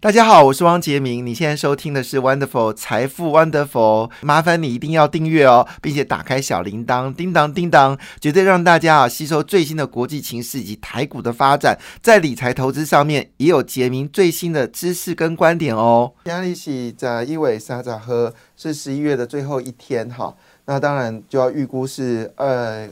大家好，我是汪杰明。你现在收听的是 Wonderful 财富 Wonderful，麻烦你一定要订阅哦，并且打开小铃铛，叮当叮当，绝对让大家啊吸收最新的国际情势以及台股的发展，在理财投资上面也有杰明最新的知识跟观点哦。压力喜在一尾沙扎喝是十一月的最后一天哈，那当然就要预估是呃。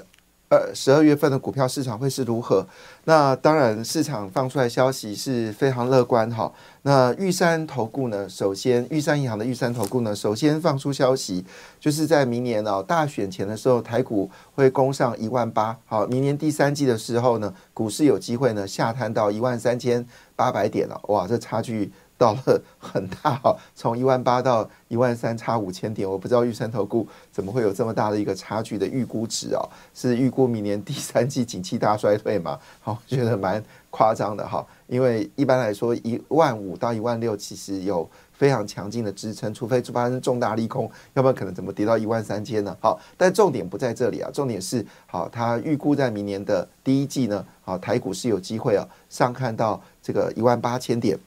呃，十二月份的股票市场会是如何？那当然，市场放出来消息是非常乐观哈。那玉山投顾呢，首先玉山银行的玉山投顾呢，首先放出消息，就是在明年哦大选前的时候，台股会攻上一万八。好，明年第三季的时候呢，股市有机会呢下探到一万三千八百点了。哇，这差距！到了很大哈，从一万八到一万三差五千点，我不知道玉山投顾怎么会有这么大的一个差距的预估值哦，是预估明年第三季景气大衰退吗？好，觉得蛮夸张的哈，因为一般来说一万五到一万六其实有非常强劲的支撑，除非发生重大利空，要不然可能怎么跌到一万三千呢？好，但重点不在这里啊，重点是好，它预估在明年的第一季呢，好，台股是有机会啊上看到这个一万八千点。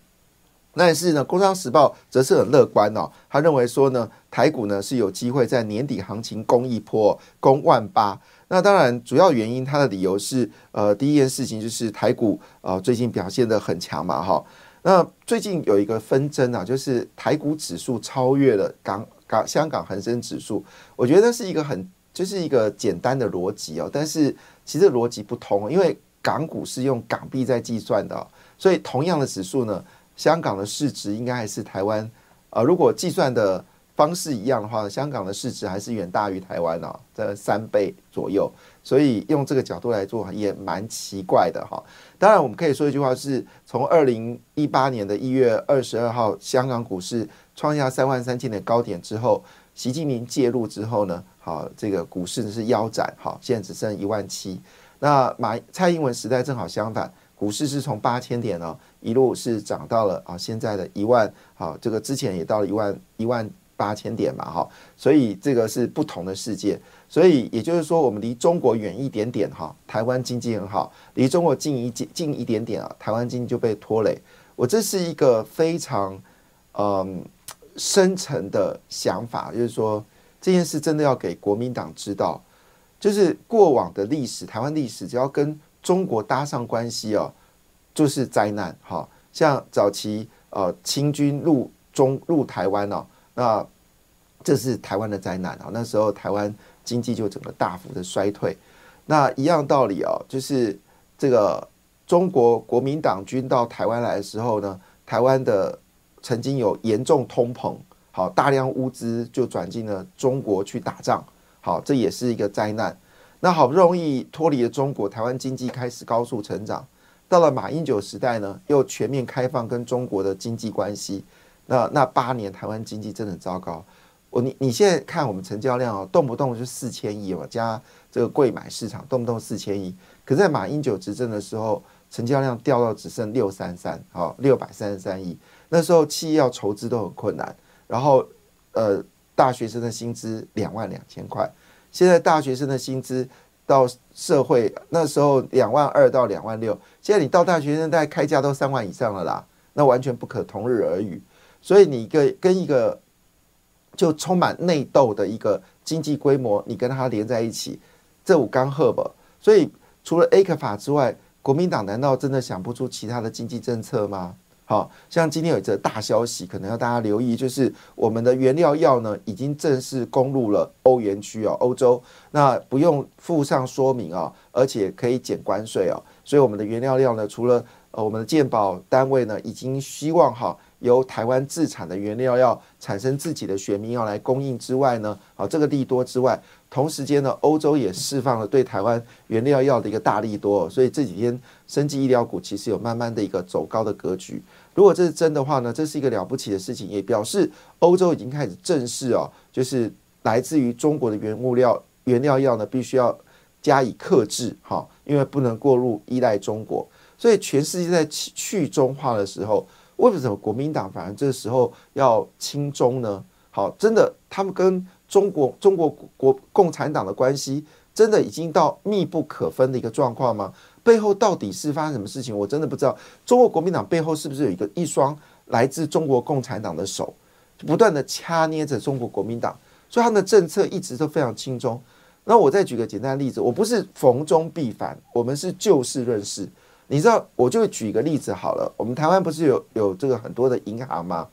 但是呢，《工商时报》则是很乐观哦，他认为说呢，台股呢是有机会在年底行情攻一波，攻万八。那当然，主要原因它的理由是，呃，第一件事情就是台股呃最近表现的很强嘛，哈。那最近有一个纷争啊，就是台股指数超越了港港香港恒生指数，我觉得是一个很就是一个简单的逻辑哦，但是其实逻辑不通，因为港股是用港币在计算的，所以同样的指数呢。香港的市值应该还是台湾，呃，如果计算的方式一样的话，香港的市值还是远大于台湾哦，这三倍左右。所以用这个角度来做也蛮奇怪的哈。当然，我们可以说一句话，是从二零一八年的一月二十二号，香港股市创下三万三千点高点之后，习近平介入之后呢，好，这个股市是腰斩，好，现在只剩一万七。那马蔡英文时代正好相反。股市是从八千点哦，一路是涨到了啊，现在的一万，好，这个之前也到了一万一万八千点嘛，哈，所以这个是不同的世界，所以也就是说，我们离中国远一点点哈，台湾经济很好；离中国近一近近一点点啊，台湾经济就被拖累。我这是一个非常嗯深层的想法，就是说这件事真的要给国民党知道，就是过往的历史，台湾历史只要跟。中国搭上关系哦，就是灾难。哈，像早期呃清军入中入台湾哦，那这是台湾的灾难啊。那时候台湾经济就整个大幅的衰退。那一样道理哦，就是这个中国国民党军到台湾来的时候呢，台湾的曾经有严重通膨，好大量物资就转进了中国去打仗，好这也是一个灾难。那好不容易脱离了中国，台湾经济开始高速成长。到了马英九时代呢，又全面开放跟中国的经济关系。那那八年台湾经济真的很糟糕。我你你现在看我们成交量哦，动不动就四千亿嘛，加这个贵买市场动不动四千亿。可在马英九执政的时候，成交量掉到只剩六三三，好六百三十三亿。那时候企业要筹资都很困难，然后呃大学生的薪资两万两千块。现在大学生的薪资到社会那时候两万二到两万六，现在你到大学生大概开价都三万以上了啦，那完全不可同日而语。所以你一个跟一个就充满内斗的一个经济规模，你跟它连在一起，这五刚赫吧。所以除了 A 克法之外，国民党难道真的想不出其他的经济政策吗？好像今天有一则大消息，可能要大家留意，就是我们的原料药呢，已经正式攻入了欧元区哦，欧洲那不用附上说明啊，而且可以减关税哦，所以我们的原料药呢，除了呃我们的鉴保单位呢，已经希望哈。由台湾自产的原料药产生自己的学名药来供应之外呢，啊，这个利多之外，同时间呢，欧洲也释放了对台湾原料药的一个大力多，所以这几天生技医疗股其实有慢慢的一个走高的格局。如果这是真的话呢，这是一个了不起的事情，也表示欧洲已经开始正视哦，就是来自于中国的原物料原料药呢，必须要加以克制，哈，因为不能过入依赖中国。所以全世界在去去中化的时候，为什么国民党反而这时候要亲中呢？好，真的，他们跟中国中国国共产党的关系，真的已经到密不可分的一个状况吗？背后到底是发生什么事情？我真的不知道。中国国民党背后是不是有一个一双来自中国共产党的手，不断的掐捏着中国国民党，所以他们的政策一直都非常轻松。那我再举个简单的例子，我不是逢中必反，我们是就事论事。你知道，我就举一个例子好了。我们台湾不是有有这个很多的银行吗？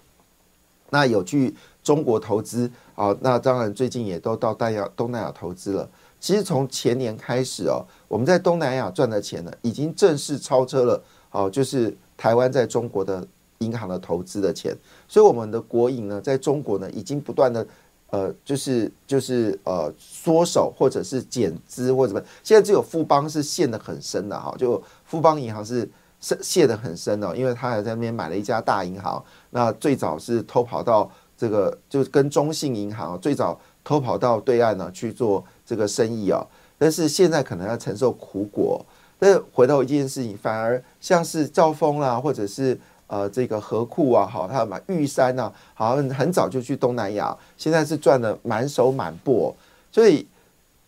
那有去中国投资啊？那当然最近也都到东亚东南亚投资了。其实从前年开始哦，我们在东南亚赚的钱呢，已经正式超车了哦，就是台湾在中国的银行的投资的钱。所以我们的国营呢，在中国呢，已经不断的呃，就是就是呃缩手或者是减资或者什么。现在只有富邦是陷得很深的哈，就富邦银行是陷陷得很深的，因为他还在那边买了一家大银行。那最早是偷跑到这个，就跟中信银行最早偷跑到对岸呢去做。这个生意啊，但是现在可能要承受苦果。但回到一件事情，反而像是兆丰啦，或者是呃这个河库啊，好，他买玉山呐，好像很早就去东南亚，现在是赚的满手满钵。所以，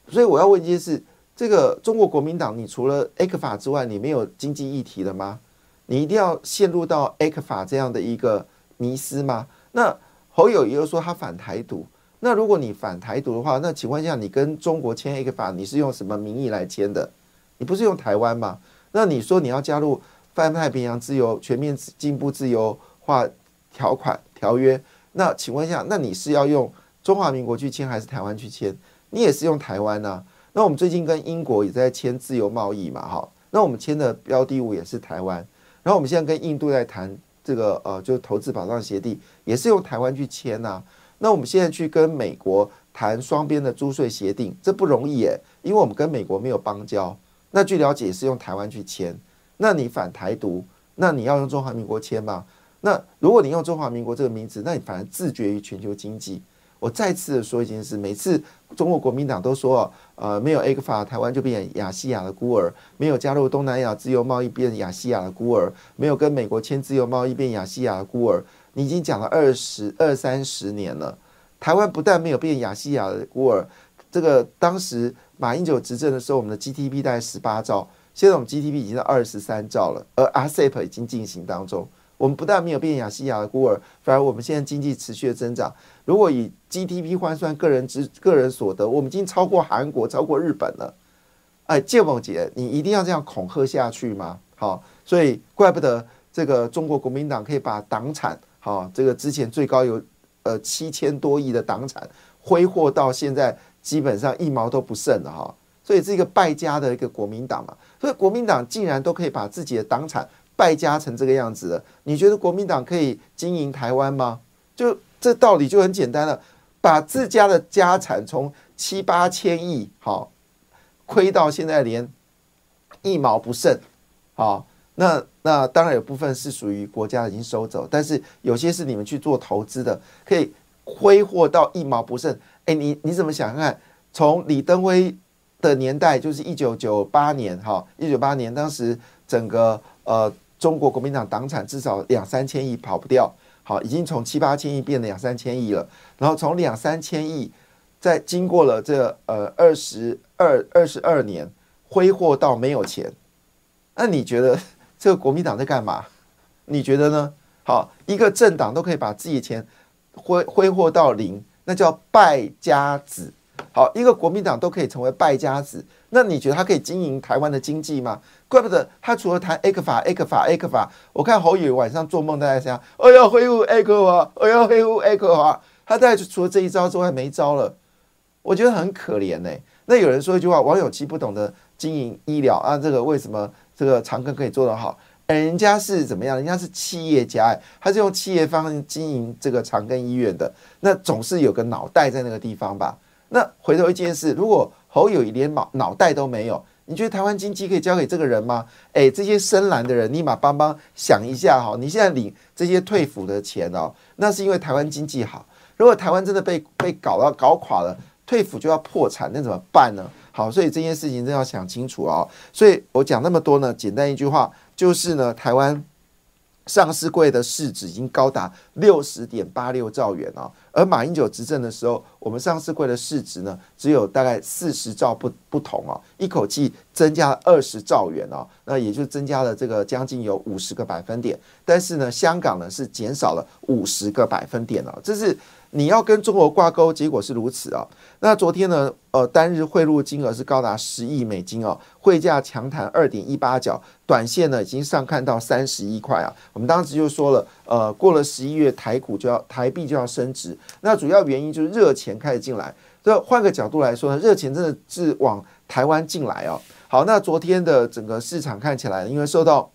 所以我要问一件事：这个中国国民党，你除了 A 克法之外，你没有经济议题了吗？你一定要陷入到 A 克法这样的一个迷思吗？那侯友又说他反台独。那如果你反台独的话，那请问一下你跟中国签一个法，你是用什么名义来签的？你不是用台湾吗？那你说你要加入泛太平洋自由全面进步自由化条款条约，那请问一下，那你是要用中华民国去签还是台湾去签？你也是用台湾啊。那我们最近跟英国也在签自由贸易嘛，哈。那我们签的标的物也是台湾，然后我们现在跟印度在谈这个呃，就是投资保障协定，也是用台湾去签呐。那我们现在去跟美国谈双边的租税协定，这不容易耶，因为我们跟美国没有邦交。那据了解是用台湾去签，那你反台独，那你要用中华民国签吗？那如果你用中华民国这个名字，那你反而自绝于全球经济。我再次的说一件事，每次中国国民党都说，呃，没有 A 克法，台湾就变亚细亚的孤儿；没有加入东南亚自由贸易，变亚细亚的孤儿；没有跟美国签自由贸易，变亚细亚的孤儿。你已经讲了二十二三十年了，台湾不但没有变亚细亚的孤儿，这个当时马英九执政的时候，我们的 GDP 大概十八兆，现在我们 GDP 已经到二十三兆了，而 RCEP 已经进行当中，我们不但没有变亚细亚的孤儿，反而我们现在经济持续的增长。如果以 GDP 换算个人之个人所得，我们已经超过韩国，超过日本了。哎，建某姐，你一定要这样恐吓下去吗？好，所以怪不得这个中国国民党可以把党产。好，这个之前最高有呃七千多亿的党产挥霍到现在基本上一毛都不剩了哈，所以是一个败家的一个国民党嘛，所以国民党竟然都可以把自己的党产败家成这个样子了，你觉得国民党可以经营台湾吗？就这道理就很简单了，把自家的家产从七八千亿好亏到现在连一毛不剩，好。那那当然有部分是属于国家已经收走，但是有些是你们去做投资的，可以挥霍到一毛不剩。哎，你你怎么想看？从李登辉的年代，就是一九九八年，哈，一九八年，当时整个呃中国国民党党产至少两三千亿跑不掉，好，已经从七八千亿变两三千亿了。然后从两三千亿，在经过了这呃二十二二十二年，挥霍到没有钱，那你觉得？这个国民党在干嘛？你觉得呢？好，一个政党都可以把自己的钱挥挥霍到零，那叫败家子。好，一个国民党都可以成为败家子，那你觉得他可以经营台湾的经济吗？怪不得他除了谈 A 克法、A 克法、A 克法，我看侯宇晚上做梦都在想：我要恢复 A 克法，我要恢复 A 克法。他大概就除了这一招之外没招了。我觉得很可怜呢。那有人说一句话：王永琪不懂得经营医疗啊，这个为什么？这个长庚可以做得好，人家是怎么样？人家是企业家，他是用企业方经营这个长庚医院的，那总是有个脑袋在那个地方吧？那回头一件事，如果侯友谊连脑脑袋都没有，你觉得台湾经济可以交给这个人吗？哎，这些深蓝的人，立马帮帮想一下哈，你现在领这些退抚的钱哦，那是因为台湾经济好。如果台湾真的被被搞到搞垮了，退抚就要破产，那怎么办呢？好，所以这件事情真要想清楚哦。所以我讲那么多呢，简单一句话，就是呢，台湾上市柜的市值已经高达六十点八六兆元哦。而马英九执政的时候，我们上市柜的市值呢，只有大概四十兆不不同哦，一口气增加了二十兆元哦，那也就增加了这个将近有五十个百分点。但是呢，香港呢是减少了五十个百分点哦，这是。你要跟中国挂钩，结果是如此啊。那昨天呢，呃，单日汇入金额是高达十亿美金哦，汇价强弹二点一八角，短线呢已经上看到三十一块啊。我们当时就说了，呃，过了十一月，台股就要台币就要升值。那主要原因就是热钱开始进来。这换个角度来说呢，热钱真的是往台湾进来哦。好，那昨天的整个市场看起来，因为受到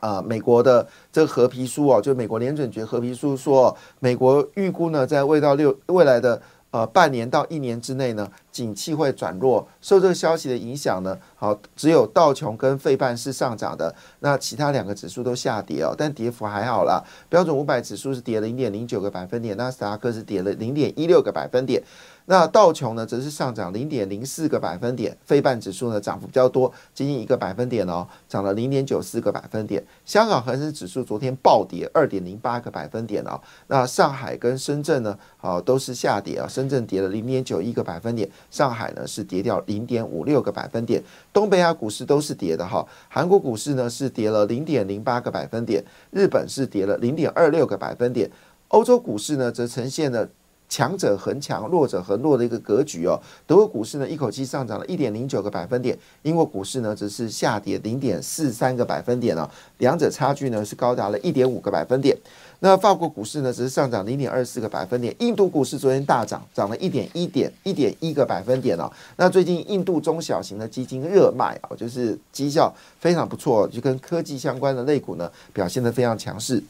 啊，美国的这个合皮书哦，就美国联准局合皮书说，美国预估呢，在未到六未来的呃半年到一年之内呢，景气会转弱。受这个消息的影响呢，好，只有道琼跟费半是上涨的，那其他两个指数都下跌哦，但跌幅还好啦。标准五百指数是跌零点零九个百分点，纳斯达克是跌了零点一六个百分点。那道琼呢，则是上涨零点零四个百分点，非半指数呢涨幅比较多，接近一个百分点哦，涨了零点九四个百分点。香港恒生指数昨天暴跌二点零八个百分点哦。那上海跟深圳呢，啊都是下跌啊，深圳跌了零点九一个百分点，上海呢是跌掉零点五六个百分点。东北亚股市都是跌的哈，韩国股市呢是跌了零点零八个百分点，日本是跌了零点二六个百分点，欧洲股市呢则呈现了。强者恒强，弱者恒弱的一个格局哦。德国股市呢，一口气上涨了一点零九个百分点；英国股市呢，则是下跌零点四三个百分点哦。两者差距呢是高达了一点五个百分点。那法国股市呢，只是上涨零点二四个百分点。印度股市昨天大涨，涨了一点一点一点一个百分点哦。那最近印度中小型的基金热卖啊，就是绩效非常不错，就跟科技相关的类股呢表现得非常强势。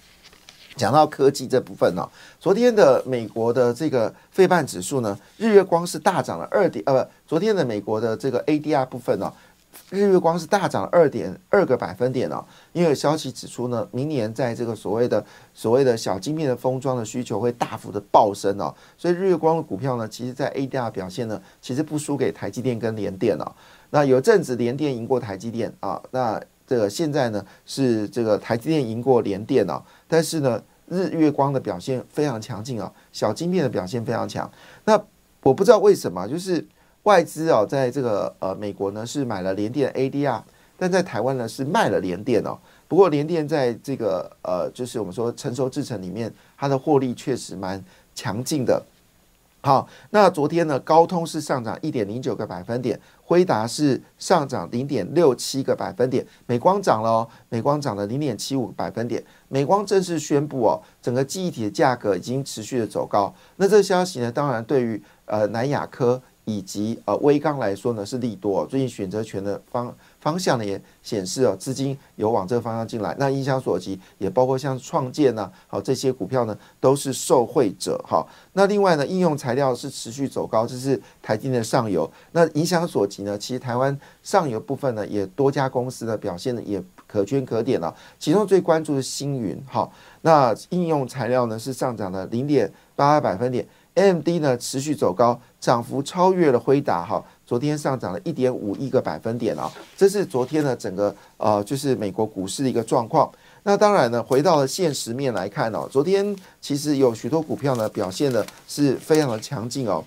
讲到科技这部分呢，昨天的美国的这个费半指数呢，日月光是大涨了二点呃，昨天的美国的这个 ADR 部分呢，日月光是大涨了二点二个百分点哦，因为消息指出呢，明年在这个所谓的所谓的小晶片的封装的需求会大幅的暴升哦，所以日月光的股票呢，其实在 ADR 表现呢，其实不输给台积电跟联电哦，那有阵子联电赢过台积电啊，那这个现在呢是这个台积电赢过联电哦。但是呢，日月光的表现非常强劲啊，小晶片的表现非常强。那我不知道为什么，就是外资啊，在这个呃美国呢是买了联电 ADR，但在台湾呢是卖了联电哦。不过联电在这个呃，就是我们说成熟制程里面，它的获利确实蛮强劲的。好，那昨天呢，高通是上涨一点零九个百分点，辉达是上涨零点六七个百分点，美光涨了哦，美光涨了零点七五个百分点。美光正式宣布哦，整个记忆体的价格已经持续的走高。那这个消息呢，当然对于呃南亚科以及呃微刚来说呢是利多。最近选择权的方。方向呢也显示哦，资金有往这个方向进来。那影响所及，也包括像创建呢，好这些股票呢都是受惠者哈。那另外呢，应用材料是持续走高，这是台积的上游。那影响所及呢，其实台湾上游部分呢也多家公司的表现呢也可圈可点了。其中最关注的星云哈，那应用材料呢是上涨了零点八百分点，AMD 呢持续走高，涨幅超越了辉达哈。昨天上涨了一点五亿个百分点啊，这是昨天的整个呃，就是美国股市的一个状况。那当然呢，回到了现实面来看哦，昨天其实有许多股票呢表现的是非常的强劲哦。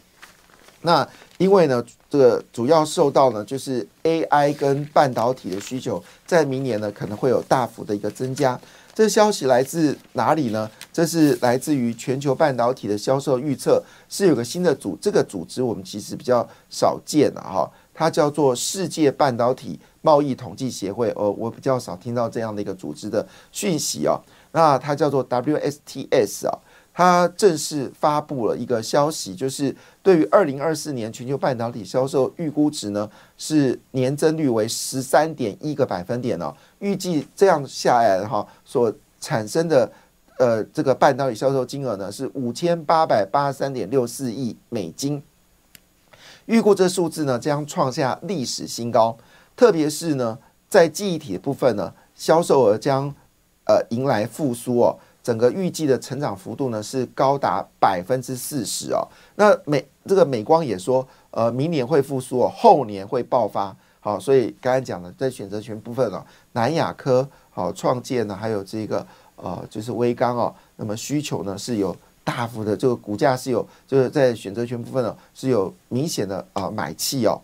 那因为呢，这个主要受到呢就是 AI 跟半导体的需求，在明年呢可能会有大幅的一个增加。这消息来自哪里呢？这是来自于全球半导体的销售预测，是有个新的组，这个组织我们其实比较少见啊，哈，它叫做世界半导体贸易统计协会，哦，我比较少听到这样的一个组织的讯息啊，那它叫做 WSTS 啊。它正式发布了一个消息，就是对于二零二四年全球半导体销售预估值呢，是年增率为十三点一个百分点哦。预计这样下来哈，所产生的呃这个半导体销售金额呢是五千八百八十三点六四亿美金。预估这数字呢将创下历史新高，特别是呢在记忆体的部分呢，销售额将呃迎来复苏哦。整个预计的成长幅度呢是高达百分之四十哦。那美这个美光也说，呃，明年会复苏哦，后年会爆发。好，所以刚才讲的在选择权部分哦，南亚科、好创建呢，还有这个呃就是微钢哦，那么需求呢是有大幅的这个股价是有就是在选择权部分呢是有明显的啊买气哦。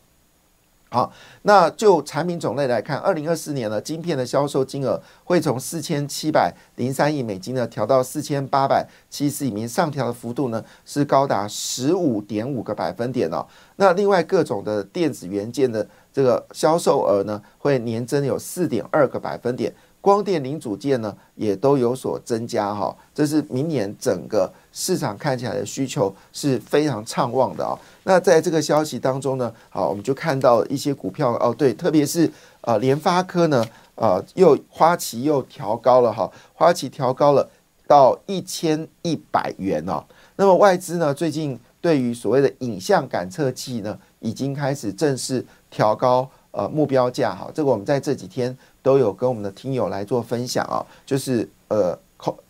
好，那就产品种类来看，二零二四年呢，晶片的销售金额会从四千七百零三亿美金呢调到四千八百七十亿美金，上调的幅度呢是高达十五点五个百分点哦。那另外各种的电子元件的这个销售额呢，会年增有四点二个百分点。光电零组件呢，也都有所增加哈，这是明年整个市场看起来的需求是非常畅旺的啊。那在这个消息当中呢，好，我们就看到一些股票哦，对，特别是呃联发科呢，呃又花旗又调高了哈，花旗调高了到一千一百元哦。那么外资呢，最近对于所谓的影像感测器呢，已经开始正式调高呃目标价哈，这个我们在这几天。都有跟我们的听友来做分享啊，就是呃，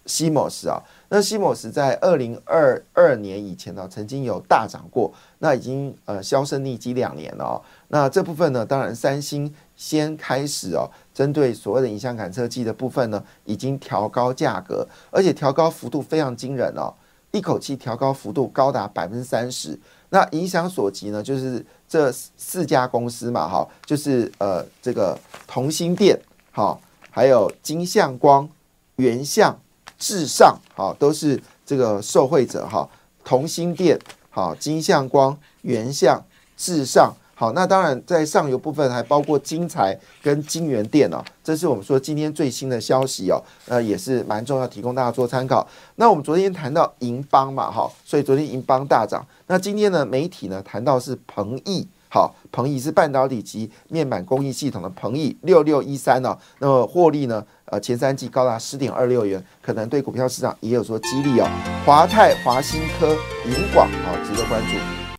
西莫斯啊，那西莫斯在二零二二年以前呢，曾经有大涨过，那已经呃销声匿迹两年了。那这部分呢，当然三星先开始哦，针对所谓的影像感测器的部分呢，已经调高价格，而且调高幅度非常惊人哦，一口气调高幅度高达百分之三十。那影响所及呢，就是这四家公司嘛，哈，就是呃这个同心电，哈，还有金相光、原相、至上，哈，都是这个受惠者哈。同心电，哈，金相光、原相、至上。好，那当然在上游部分还包括金财跟金源店哦，这是我们说今天最新的消息哦，呃，也是蛮重要，提供大家做参考。那我们昨天谈到银邦嘛，哈，所以昨天银邦大涨。那今天呢，媒体呢谈到是鹏毅，好，鹏毅是半导体及面板工艺系统的鹏毅六六一三呢，那么获利呢，呃，前三季高达十点二六元，可能对股票市场也有说激励哦。华泰、华新科、银广，好，值得关注。